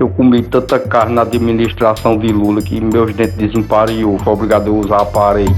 Eu comi tanta carne na administração de Lula que meus dentes desempariou. Foi obrigado a usar aparelho.